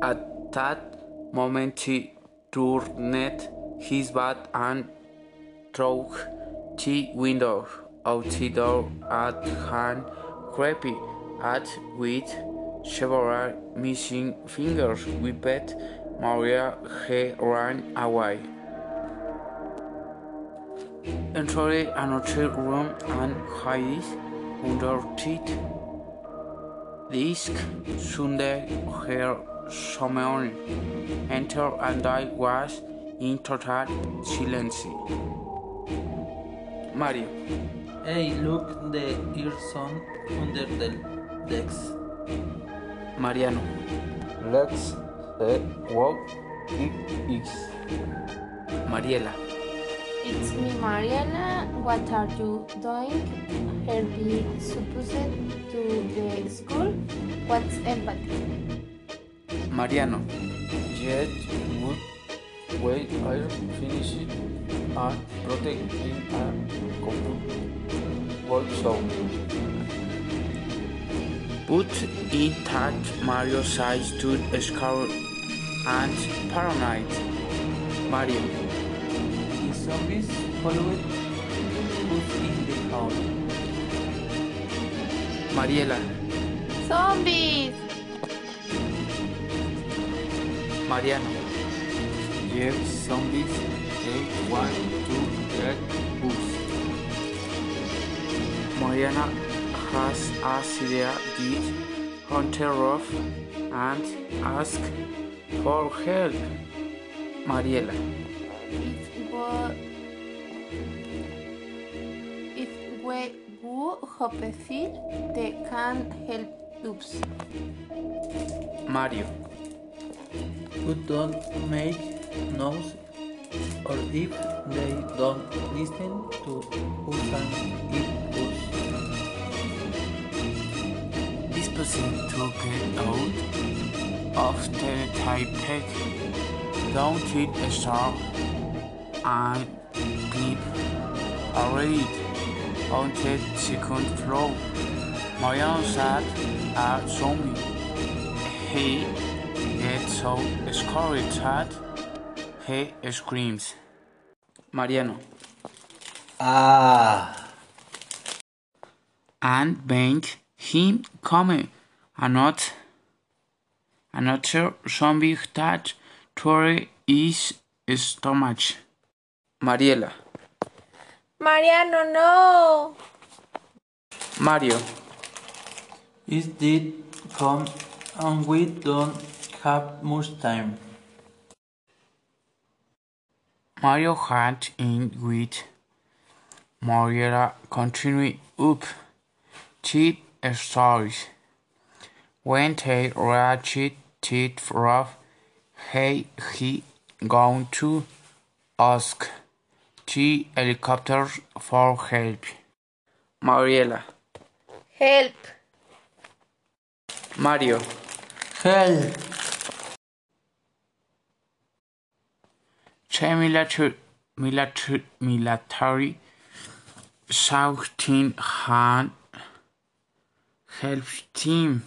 At that moment he turned his back and threw the window out the door at hand creepy at with several missing fingers whipped Maria he ran away. Entered another room and hid under it. This Sunday her someone entered and I was in total silence. Mario. Hey, look, the earson under the desk. Mariano. Let's uh, see what it is. Mariela. It's me, Mariana. What are you doing? Herbie supposed to the school? What's empathy? Mariano. Yet would we are finishing and protect protecting a couple workshop. Put in touch Mario's eyes to scout and paranoid. Mario. The zombies followed us in the house. Mariela. Zombies! Mariano. Yes, zombies they want to get us. Mariana has a idea did hunter off and ask for help. Mariela. If we, if we go Hopeful, they can help us. Mario. Who don't make noise or if they don't listen to us and us. This person to get out of the Taipei don't hit a star and keep a raid on the second floor. Mariano sat a zombie. He gets so scared that he screams. Mariano. Ah! and bang him come another another zombie that tore his stomach. Mariela. Mariano, no! Mario. It did come and we don't have much time. Mario had in with Mariela continuing up cheap stories. When they reached it rough, he he going to ask the helicopter for help. Mariela. Help! Mario. Help! Military, military, military shouting hand help team.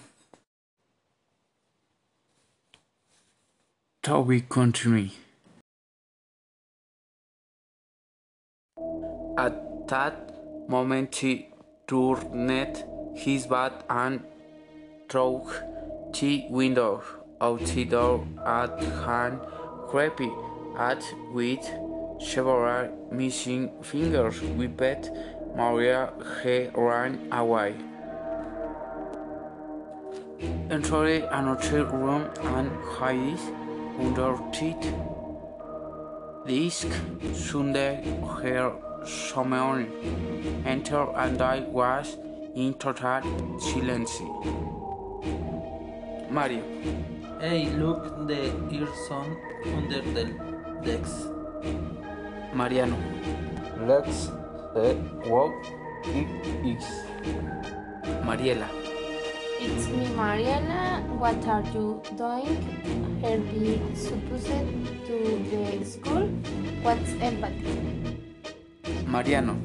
Toby country. At that moment he turned his back and threw the window out the door at hand creepy at with several missing fingers whipped Maria he ran away. Entered another room and hid under it. This Sunday her someone entered and I was in total silence. Mario. Hey, look, the earson under the desk. Mariano. Let's see what it is. Mariela. It's me, Mariana. What are you doing? Herbie supposed to the school? What's empathy? Mariano.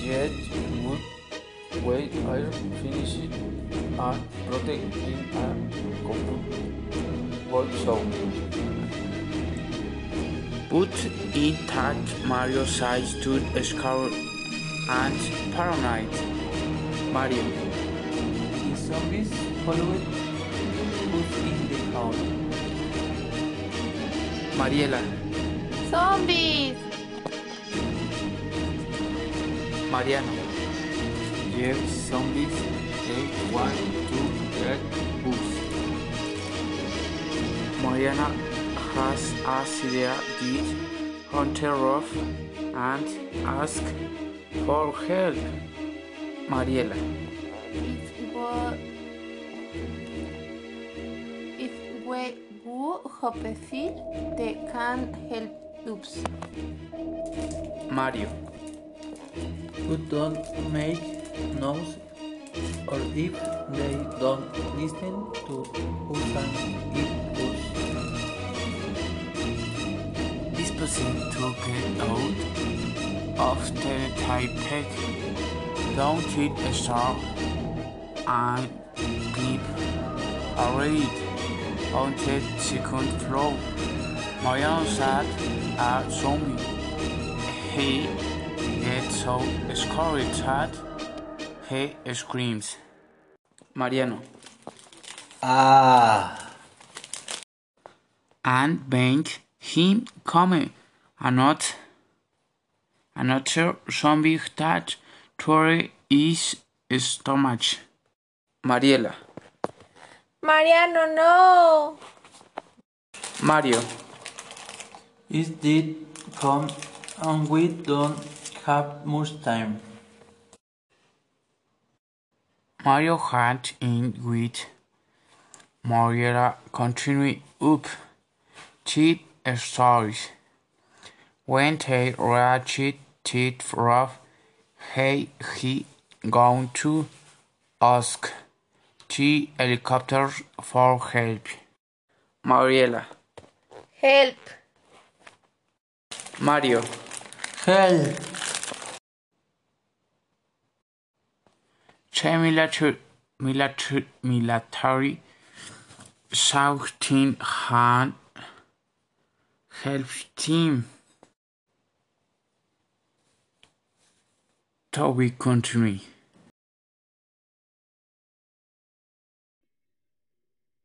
Yet would we are finishing and protecting a couple also. But it touch Mario sides to scared and paranoid. Mario. The zombies followed us in the house. Mariela. Zombies! Mariano. Yes, zombies, they want to get us. Mariana has a idea did hunter off and ask for help. Mariela. If we, if we go Hopeful, they can help us. Mario. Who don't make noise or if they don't listen to who can eat us. This person to get out of the Taipei. Don't hit a star and a raid on the second floor. My Mariano sat a zombie. He gets so scared that he screams. Mariano. Ah! and bank him come another another zombie that tore his stomach. Mariela. Mariano, no! Mario. It did come and we don't have much time. Mario had in with Mariela continue up cheat stories. When they reached it rough, he he going to ask the helicopter for help. Mariela. Help! Mario. Help! The military, military, military shouting hand help team. We continue.